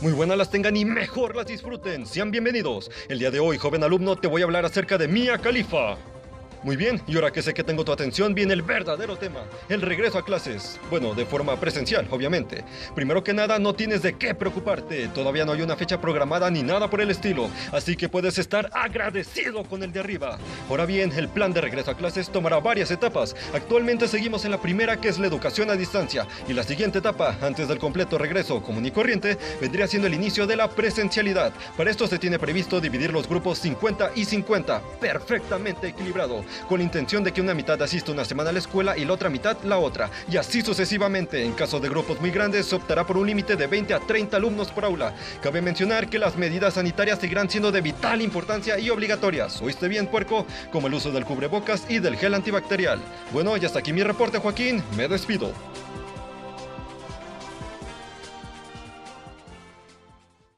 Muy buenas las tengan y mejor las disfruten. Sean bienvenidos. El día de hoy, joven alumno, te voy a hablar acerca de Mia Khalifa. Muy bien, y ahora que sé que tengo tu atención, viene el verdadero tema, el regreso a clases. Bueno, de forma presencial, obviamente. Primero que nada, no tienes de qué preocuparte, todavía no hay una fecha programada ni nada por el estilo, así que puedes estar agradecido con el de arriba. Ahora bien, el plan de regreso a clases tomará varias etapas. Actualmente seguimos en la primera, que es la educación a distancia, y la siguiente etapa, antes del completo regreso común y corriente, vendría siendo el inicio de la presencialidad. Para esto se tiene previsto dividir los grupos 50 y 50, perfectamente equilibrado con la intención de que una mitad asista una semana a la escuela y la otra mitad la otra, y así sucesivamente. En caso de grupos muy grandes, se optará por un límite de 20 a 30 alumnos por aula. Cabe mencionar que las medidas sanitarias seguirán siendo de vital importancia y obligatorias. ¿Oíste bien, puerco? Como el uso del cubrebocas y del gel antibacterial. Bueno, ya está aquí mi reporte, Joaquín. Me despido.